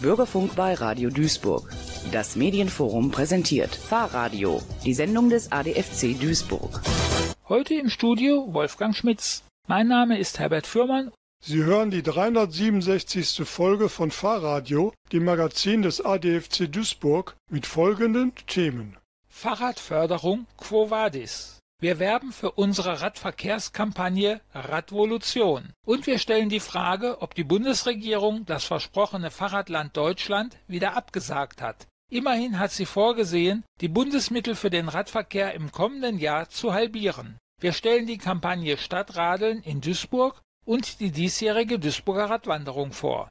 Bürgerfunk bei Radio Duisburg. Das Medienforum präsentiert Fahrradio, die Sendung des ADFC Duisburg. Heute im Studio Wolfgang Schmitz. Mein Name ist Herbert Fürmann. Sie hören die 367. Folge von Fahrradio, dem Magazin des ADFC Duisburg, mit folgenden Themen. Fahrradförderung Quo Vadis. Wir werben für unsere Radverkehrskampagne Radvolution. Und wir stellen die Frage, ob die Bundesregierung das versprochene Fahrradland Deutschland wieder abgesagt hat. Immerhin hat sie vorgesehen, die Bundesmittel für den Radverkehr im kommenden Jahr zu halbieren. Wir stellen die Kampagne Stadtradeln in Duisburg und die diesjährige Duisburger Radwanderung vor.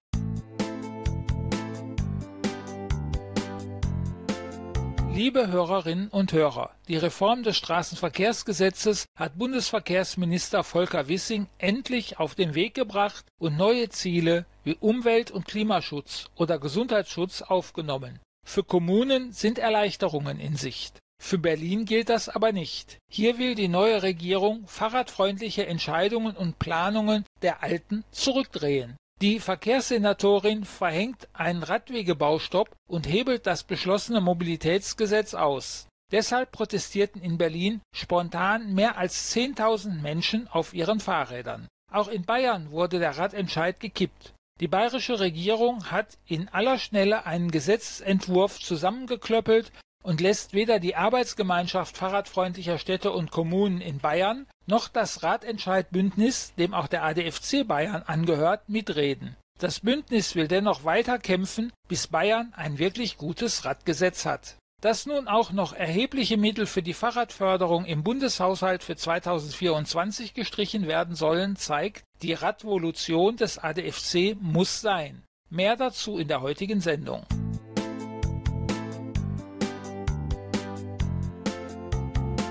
Liebe Hörerinnen und Hörer, die Reform des Straßenverkehrsgesetzes hat Bundesverkehrsminister Volker Wissing endlich auf den Weg gebracht und neue Ziele wie Umwelt- und Klimaschutz oder Gesundheitsschutz aufgenommen. Für Kommunen sind Erleichterungen in Sicht. Für Berlin gilt das aber nicht. Hier will die neue Regierung fahrradfreundliche Entscheidungen und Planungen der alten zurückdrehen. Die Verkehrssenatorin verhängt einen Radwegebaustopp und hebelt das beschlossene Mobilitätsgesetz aus. Deshalb protestierten in Berlin spontan mehr als 10.000 Menschen auf ihren Fahrrädern. Auch in Bayern wurde der Radentscheid gekippt. Die bayerische Regierung hat in aller Schnelle einen Gesetzentwurf zusammengeklöppelt und lässt weder die Arbeitsgemeinschaft fahrradfreundlicher Städte und Kommunen in Bayern noch das Radentscheidbündnis, dem auch der ADFC Bayern angehört, mitreden. Das Bündnis will dennoch weiter kämpfen, bis Bayern ein wirklich gutes Radgesetz hat. Dass nun auch noch erhebliche Mittel für die Fahrradförderung im Bundeshaushalt für 2024 gestrichen werden sollen, zeigt, die Radvolution des ADFC muss sein. Mehr dazu in der heutigen Sendung.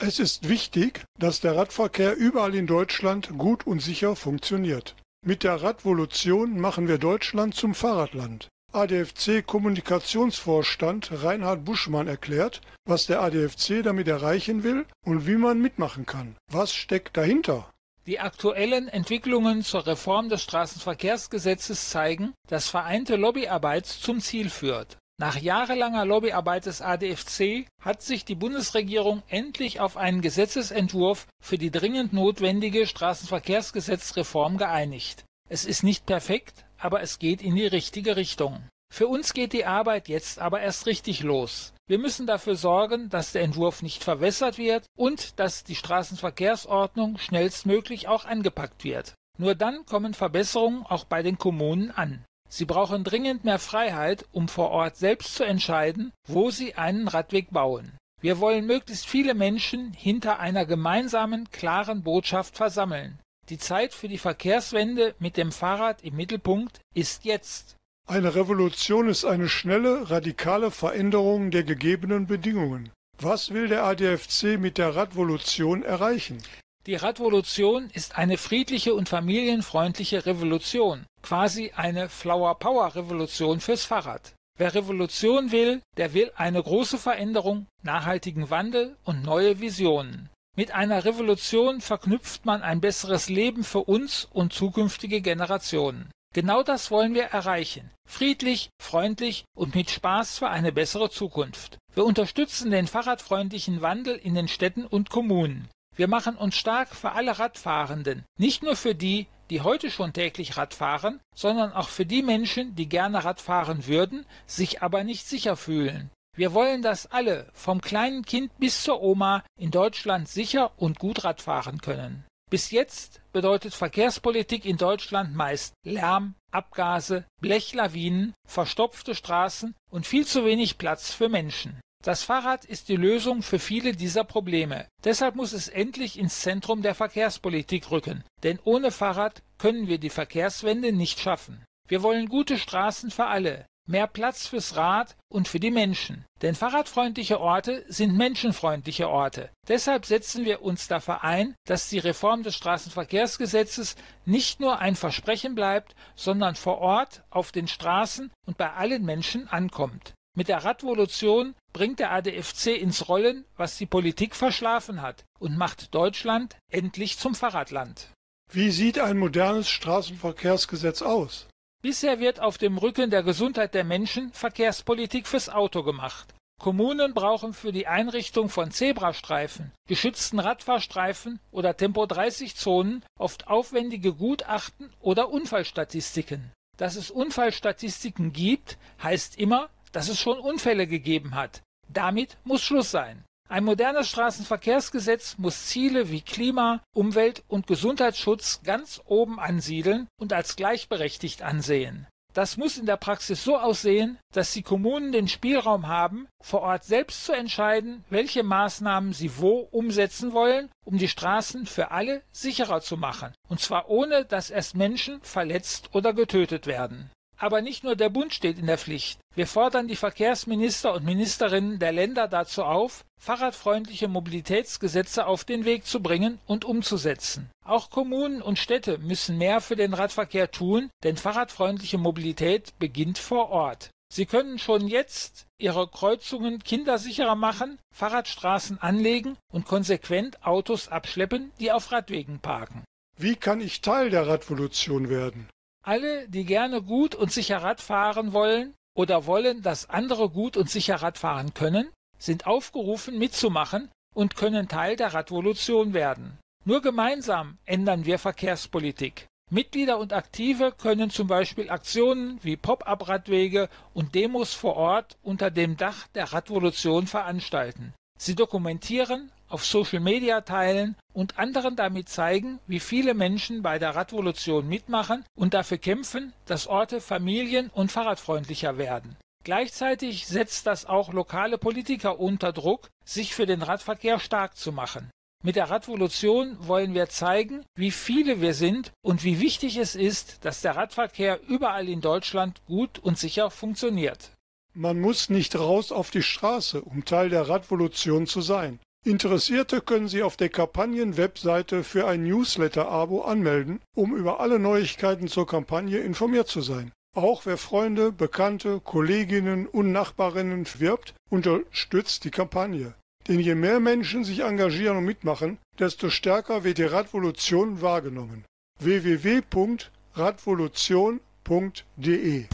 Es ist wichtig, dass der Radverkehr überall in Deutschland gut und sicher funktioniert. Mit der Radvolution machen wir Deutschland zum Fahrradland. ADFC-Kommunikationsvorstand Reinhard Buschmann erklärt, was der ADFC damit erreichen will und wie man mitmachen kann. Was steckt dahinter? Die aktuellen Entwicklungen zur Reform des Straßenverkehrsgesetzes zeigen, dass vereinte Lobbyarbeit zum Ziel führt. Nach jahrelanger Lobbyarbeit des ADFC hat sich die Bundesregierung endlich auf einen Gesetzesentwurf für die dringend notwendige Straßenverkehrsgesetzreform geeinigt. Es ist nicht perfekt, aber es geht in die richtige Richtung. Für uns geht die Arbeit jetzt aber erst richtig los. Wir müssen dafür sorgen, dass der Entwurf nicht verwässert wird und dass die Straßenverkehrsordnung schnellstmöglich auch angepackt wird. Nur dann kommen Verbesserungen auch bei den Kommunen an. Sie brauchen dringend mehr Freiheit, um vor Ort selbst zu entscheiden, wo sie einen Radweg bauen. Wir wollen möglichst viele Menschen hinter einer gemeinsamen, klaren Botschaft versammeln. Die Zeit für die Verkehrswende mit dem Fahrrad im Mittelpunkt ist jetzt. Eine Revolution ist eine schnelle, radikale Veränderung der gegebenen Bedingungen. Was will der ADFC mit der Radvolution erreichen? Die Radvolution ist eine friedliche und familienfreundliche Revolution, quasi eine Flower Power Revolution fürs Fahrrad. Wer Revolution will, der will eine große Veränderung, nachhaltigen Wandel und neue Visionen. Mit einer Revolution verknüpft man ein besseres Leben für uns und zukünftige Generationen. Genau das wollen wir erreichen. Friedlich, freundlich und mit Spaß für eine bessere Zukunft. Wir unterstützen den fahrradfreundlichen Wandel in den Städten und Kommunen. Wir machen uns stark für alle Radfahrenden, nicht nur für die, die heute schon täglich Rad fahren, sondern auch für die Menschen, die gerne Rad fahren würden, sich aber nicht sicher fühlen. Wir wollen, dass alle, vom kleinen Kind bis zur Oma, in Deutschland sicher und gut Rad fahren können. Bis jetzt bedeutet Verkehrspolitik in Deutschland meist Lärm, Abgase, Blechlawinen, verstopfte Straßen und viel zu wenig Platz für Menschen. Das Fahrrad ist die Lösung für viele dieser Probleme. Deshalb muss es endlich ins Zentrum der Verkehrspolitik rücken. Denn ohne Fahrrad können wir die Verkehrswende nicht schaffen. Wir wollen gute Straßen für alle, mehr Platz fürs Rad und für die Menschen. Denn fahrradfreundliche Orte sind menschenfreundliche Orte. Deshalb setzen wir uns dafür ein, dass die Reform des Straßenverkehrsgesetzes nicht nur ein Versprechen bleibt, sondern vor Ort auf den Straßen und bei allen Menschen ankommt. Mit der Radvolution bringt der ADFC ins Rollen, was die Politik verschlafen hat und macht Deutschland endlich zum Fahrradland. Wie sieht ein modernes Straßenverkehrsgesetz aus? Bisher wird auf dem Rücken der Gesundheit der Menschen Verkehrspolitik fürs Auto gemacht. Kommunen brauchen für die Einrichtung von Zebrastreifen, geschützten Radfahrstreifen oder Tempo-30-Zonen oft aufwendige Gutachten oder Unfallstatistiken. Dass es Unfallstatistiken gibt, heißt immer, dass es schon Unfälle gegeben hat. Damit muss Schluss sein. Ein modernes Straßenverkehrsgesetz muss Ziele wie Klima, Umwelt und Gesundheitsschutz ganz oben ansiedeln und als gleichberechtigt ansehen. Das muss in der Praxis so aussehen, dass die Kommunen den Spielraum haben, vor Ort selbst zu entscheiden, welche Maßnahmen sie wo umsetzen wollen, um die Straßen für alle sicherer zu machen, und zwar ohne, dass erst Menschen verletzt oder getötet werden. Aber nicht nur der Bund steht in der Pflicht. Wir fordern die Verkehrsminister und Ministerinnen der Länder dazu auf, fahrradfreundliche Mobilitätsgesetze auf den Weg zu bringen und umzusetzen. Auch Kommunen und Städte müssen mehr für den Radverkehr tun, denn fahrradfreundliche Mobilität beginnt vor Ort. Sie können schon jetzt ihre Kreuzungen kindersicherer machen, Fahrradstraßen anlegen und konsequent Autos abschleppen, die auf Radwegen parken. Wie kann ich Teil der Radvolution werden? Alle, die gerne gut und sicher Rad fahren wollen oder wollen, dass andere gut und sicher Rad fahren können, sind aufgerufen mitzumachen und können Teil der Radvolution werden. Nur gemeinsam ändern wir Verkehrspolitik. Mitglieder und Aktive können zum Beispiel Aktionen wie Pop-up-Radwege und Demos vor Ort unter dem Dach der Radvolution veranstalten. Sie dokumentieren, auf Social Media teilen und anderen damit zeigen, wie viele Menschen bei der Radvolution mitmachen und dafür kämpfen, dass Orte familien- und fahrradfreundlicher werden. Gleichzeitig setzt das auch lokale Politiker unter Druck, sich für den Radverkehr stark zu machen. Mit der Radvolution wollen wir zeigen, wie viele wir sind und wie wichtig es ist, dass der Radverkehr überall in Deutschland gut und sicher funktioniert. Man muss nicht raus auf die Straße, um Teil der Radvolution zu sein. Interessierte können sich auf der Kampagnen-Webseite für ein Newsletter-Abo anmelden, um über alle Neuigkeiten zur Kampagne informiert zu sein. Auch wer Freunde, Bekannte, Kolleginnen und Nachbarinnen wirbt, unterstützt die Kampagne. Denn je mehr Menschen sich engagieren und mitmachen, desto stärker wird die Radvolution wahrgenommen. www.radvolution.de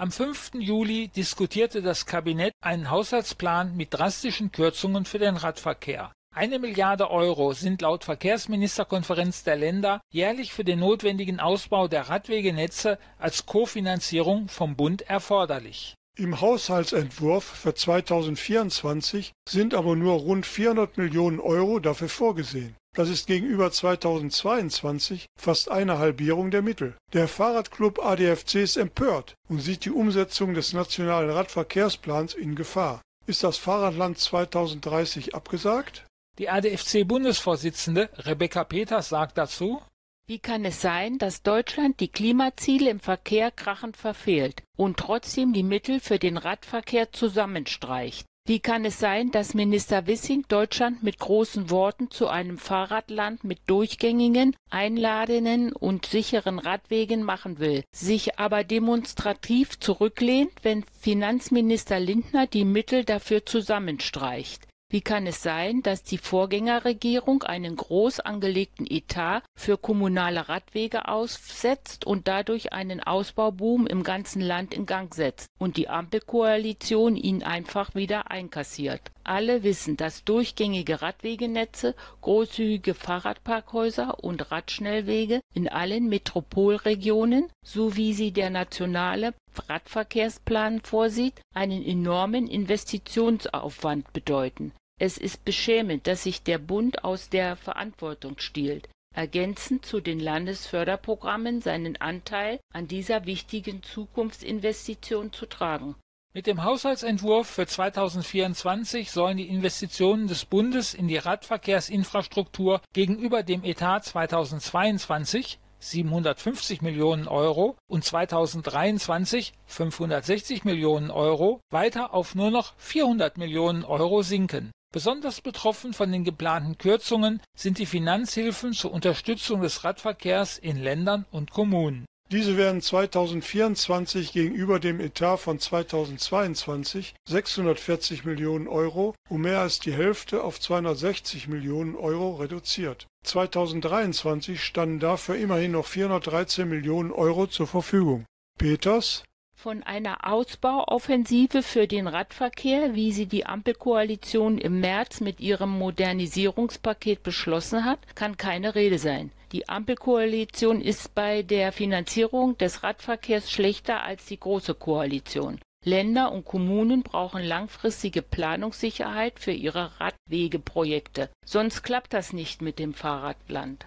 Am 5. Juli diskutierte das Kabinett einen Haushaltsplan mit drastischen Kürzungen für den Radverkehr. Eine Milliarde Euro sind laut Verkehrsministerkonferenz der Länder jährlich für den notwendigen Ausbau der Radwegenetze als Kofinanzierung vom Bund erforderlich. Im Haushaltsentwurf für 2024 sind aber nur rund 400 Millionen Euro dafür vorgesehen. Das ist gegenüber 2022 fast eine Halbierung der Mittel. Der Fahrradclub ADFC ist empört und sieht die Umsetzung des nationalen Radverkehrsplans in Gefahr. Ist das Fahrradland 2030 abgesagt? Die ADFC-Bundesvorsitzende Rebecca Peters sagt dazu, wie kann es sein, dass Deutschland die Klimaziele im Verkehr krachend verfehlt und trotzdem die Mittel für den Radverkehr zusammenstreicht? Wie kann es sein, dass Minister Wissing Deutschland mit großen Worten zu einem Fahrradland mit durchgängigen, einladenden und sicheren Radwegen machen will, sich aber demonstrativ zurücklehnt, wenn Finanzminister Lindner die Mittel dafür zusammenstreicht? Wie kann es sein, dass die Vorgängerregierung einen groß angelegten Etat für kommunale Radwege aussetzt und dadurch einen Ausbauboom im ganzen Land in Gang setzt und die Ampelkoalition ihn einfach wieder einkassiert? Alle wissen, dass durchgängige Radwegenetze, großzügige Fahrradparkhäuser und Radschnellwege in allen Metropolregionen, so wie sie der nationale Radverkehrsplan vorsieht, einen enormen Investitionsaufwand bedeuten. Es ist beschämend, dass sich der Bund aus der Verantwortung stiehlt, ergänzend zu den Landesförderprogrammen seinen Anteil an dieser wichtigen Zukunftsinvestition zu tragen. Mit dem Haushaltsentwurf für 2024 sollen die Investitionen des Bundes in die Radverkehrsinfrastruktur gegenüber dem Etat 2022 750 Millionen Euro und 2023 560 Millionen Euro weiter auf nur noch 400 Millionen Euro sinken. Besonders betroffen von den geplanten Kürzungen sind die Finanzhilfen zur Unterstützung des Radverkehrs in Ländern und Kommunen. Diese werden 2024 gegenüber dem Etat von 2022 640 Millionen Euro um mehr als die Hälfte auf 260 Millionen Euro reduziert. 2023 standen dafür immerhin noch 413 Millionen Euro zur Verfügung. Peters von einer Ausbauoffensive für den Radverkehr, wie sie die Ampelkoalition im März mit ihrem Modernisierungspaket beschlossen hat, kann keine Rede sein. Die Ampelkoalition ist bei der Finanzierung des Radverkehrs schlechter als die Große Koalition. Länder und Kommunen brauchen langfristige Planungssicherheit für ihre Radwegeprojekte. Sonst klappt das nicht mit dem Fahrradland.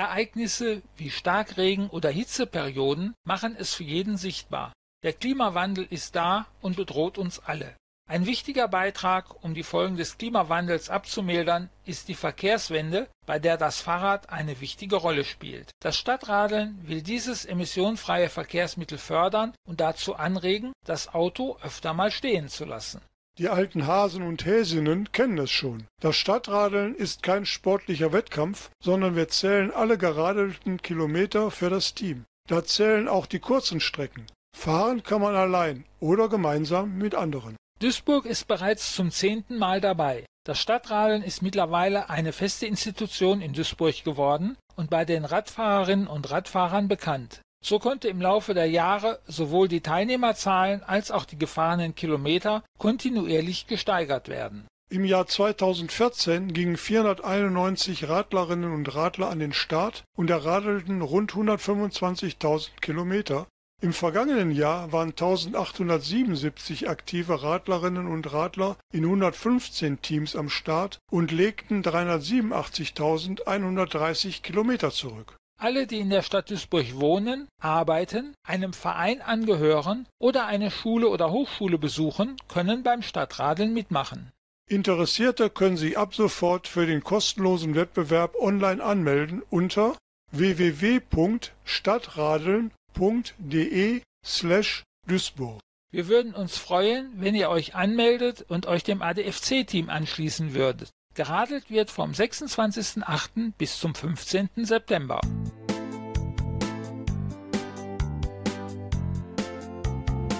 Ereignisse wie Starkregen oder Hitzeperioden machen es für jeden sichtbar. Der Klimawandel ist da und bedroht uns alle. Ein wichtiger Beitrag, um die Folgen des Klimawandels abzumildern, ist die Verkehrswende, bei der das Fahrrad eine wichtige Rolle spielt. Das Stadtradeln will dieses emissionsfreie Verkehrsmittel fördern und dazu anregen, das Auto öfter mal stehen zu lassen. Die alten Hasen und Häsinnen kennen es schon. Das Stadtradeln ist kein sportlicher Wettkampf, sondern wir zählen alle geradelten Kilometer für das Team. Da zählen auch die kurzen Strecken. Fahren kann man allein oder gemeinsam mit anderen. Duisburg ist bereits zum zehnten Mal dabei. Das Stadtradeln ist mittlerweile eine feste Institution in Duisburg geworden und bei den Radfahrerinnen und Radfahrern bekannt. So konnte im Laufe der Jahre sowohl die Teilnehmerzahlen als auch die gefahrenen Kilometer kontinuierlich gesteigert werden. Im Jahr 2014 gingen 491 Radlerinnen und Radler an den Start und erradelten rund 125.000 Kilometer. Im vergangenen Jahr waren 1877 aktive Radlerinnen und Radler in 115 Teams am Start und legten 387.130 Kilometer zurück. Alle, die in der Stadt Duisburg wohnen, arbeiten, einem Verein angehören oder eine Schule oder Hochschule besuchen, können beim Stadtradeln mitmachen. Interessierte können sich ab sofort für den kostenlosen Wettbewerb online anmelden unter www.stadtradeln.de slash Duisburg. Wir würden uns freuen, wenn ihr euch anmeldet und euch dem ADFC-Team anschließen würdet. Geradelt wird vom 26.08. bis zum 15. September.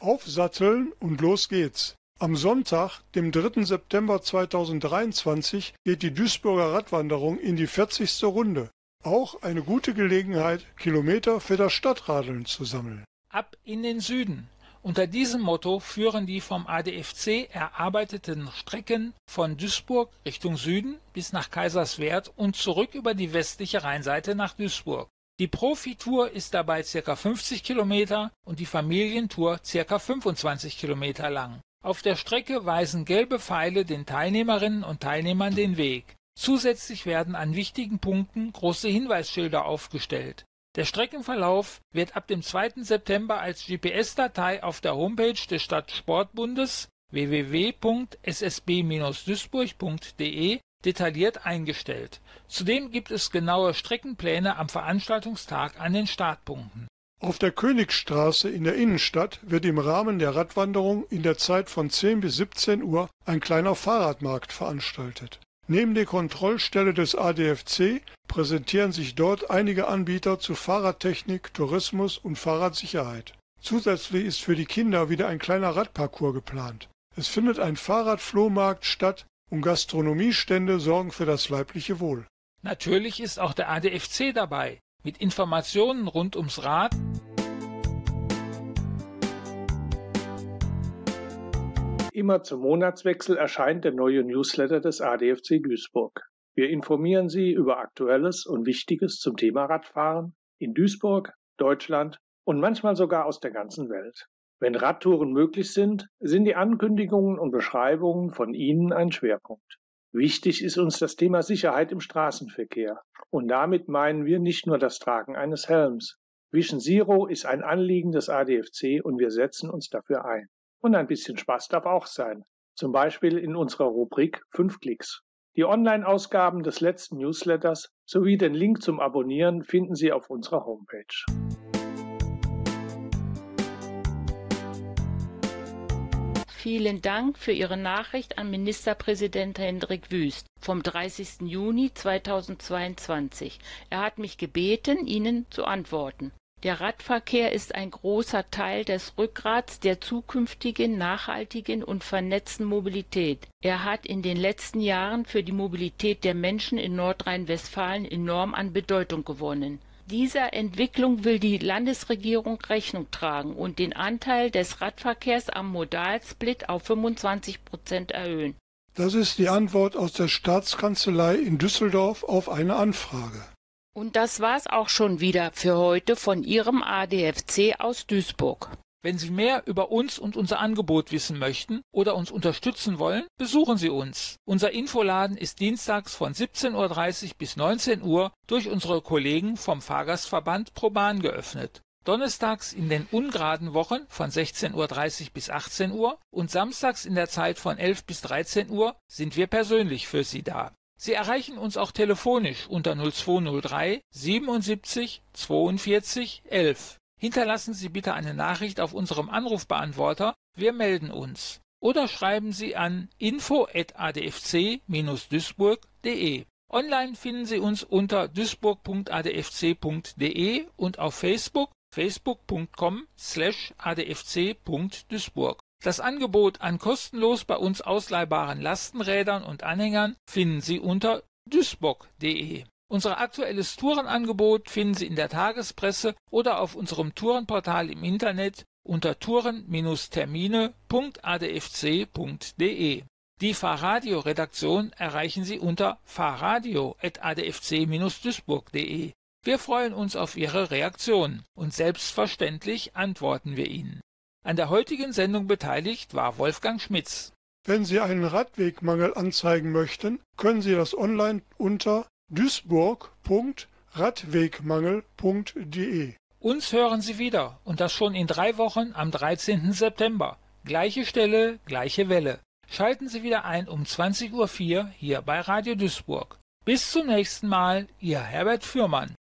Aufsatteln und los geht's. Am Sonntag, dem 3. September 2023, geht die Duisburger Radwanderung in die 40. Runde. Auch eine gute Gelegenheit, Kilometer für das Stadtradeln zu sammeln. Ab in den Süden. Unter diesem Motto führen die vom ADFC erarbeiteten Strecken von Duisburg Richtung Süden bis nach Kaiserswerth und zurück über die westliche Rheinseite nach Duisburg. Die Profitour ist dabei ca. 50 Kilometer und die Familientour ca. 25 Kilometer lang. Auf der Strecke weisen gelbe Pfeile den Teilnehmerinnen und Teilnehmern den Weg. Zusätzlich werden an wichtigen Punkten große Hinweisschilder aufgestellt. Der Streckenverlauf wird ab dem 2. September als GPS-Datei auf der Homepage des Stadtsportbundes www.ssb-duisburg.de detailliert eingestellt. Zudem gibt es genaue Streckenpläne am Veranstaltungstag an den Startpunkten. Auf der Königstraße in der Innenstadt wird im Rahmen der Radwanderung in der Zeit von 10 bis 17 Uhr ein kleiner Fahrradmarkt veranstaltet. Neben der Kontrollstelle des ADFC präsentieren sich dort einige Anbieter zu Fahrradtechnik, Tourismus und Fahrradsicherheit. Zusätzlich ist für die Kinder wieder ein kleiner Radparcours geplant. Es findet ein Fahrradflohmarkt statt und Gastronomiestände sorgen für das leibliche Wohl. Natürlich ist auch der ADFC dabei, mit Informationen rund ums Rad, Immer zum Monatswechsel erscheint der neue Newsletter des ADFC Duisburg. Wir informieren Sie über Aktuelles und Wichtiges zum Thema Radfahren in Duisburg, Deutschland und manchmal sogar aus der ganzen Welt. Wenn Radtouren möglich sind, sind die Ankündigungen und Beschreibungen von Ihnen ein Schwerpunkt. Wichtig ist uns das Thema Sicherheit im Straßenverkehr. Und damit meinen wir nicht nur das Tragen eines Helms. Vision Zero ist ein Anliegen des ADFC und wir setzen uns dafür ein. Und ein bisschen Spaß darf auch sein. Zum Beispiel in unserer Rubrik 5 Klicks. Die Online-Ausgaben des letzten Newsletters sowie den Link zum Abonnieren finden Sie auf unserer Homepage. Vielen Dank für Ihre Nachricht an Ministerpräsident Hendrik Wüst vom 30. Juni 2022. Er hat mich gebeten, Ihnen zu antworten. Der Radverkehr ist ein großer Teil des Rückgrats der zukünftigen, nachhaltigen und vernetzten Mobilität. Er hat in den letzten Jahren für die Mobilität der Menschen in Nordrhein-Westfalen enorm an Bedeutung gewonnen. Dieser Entwicklung will die Landesregierung Rechnung tragen und den Anteil des Radverkehrs am Modalsplit auf 25 Prozent erhöhen. Das ist die Antwort aus der Staatskanzlei in Düsseldorf auf eine Anfrage. Und das war's auch schon wieder für heute von Ihrem ADFC aus Duisburg. Wenn Sie mehr über uns und unser Angebot wissen möchten oder uns unterstützen wollen, besuchen Sie uns. Unser Infoladen ist dienstags von 17.30 Uhr bis 19 Uhr durch unsere Kollegen vom Fahrgastverband Proban geöffnet. Donnerstags in den ungeraden Wochen von 16.30 Uhr bis 18 Uhr und samstags in der Zeit von 11 bis 13 Uhr sind wir persönlich für Sie da. Sie erreichen uns auch telefonisch unter 0203 77 42 11. Hinterlassen Sie bitte eine Nachricht auf unserem Anrufbeantworter, wir melden uns. Oder schreiben Sie an info@adfc-duisburg.de. Online finden Sie uns unter duisburg.adfc.de und auf Facebook facebook.com slash adfc.duisburg. Das Angebot an kostenlos bei uns ausleihbaren Lastenrädern und Anhängern finden Sie unter duisburg.de. Unser aktuelles Tourenangebot finden Sie in der Tagespresse oder auf unserem Tourenportal im Internet unter touren-termine.adfc.de. Die Fahrradio-Redaktion erreichen Sie unter fahrradio.adfc-duisburg.de. Wir freuen uns auf Ihre Reaktion und selbstverständlich antworten wir Ihnen. An der heutigen Sendung beteiligt war Wolfgang Schmitz. Wenn Sie einen Radwegmangel anzeigen möchten, können Sie das online unter duisburg.radwegmangel.de. Uns hören Sie wieder und das schon in drei Wochen am 13. September. Gleiche Stelle, gleiche Welle. Schalten Sie wieder ein um 20.04 Uhr hier bei Radio Duisburg. Bis zum nächsten Mal, Ihr Herbert Fürmann.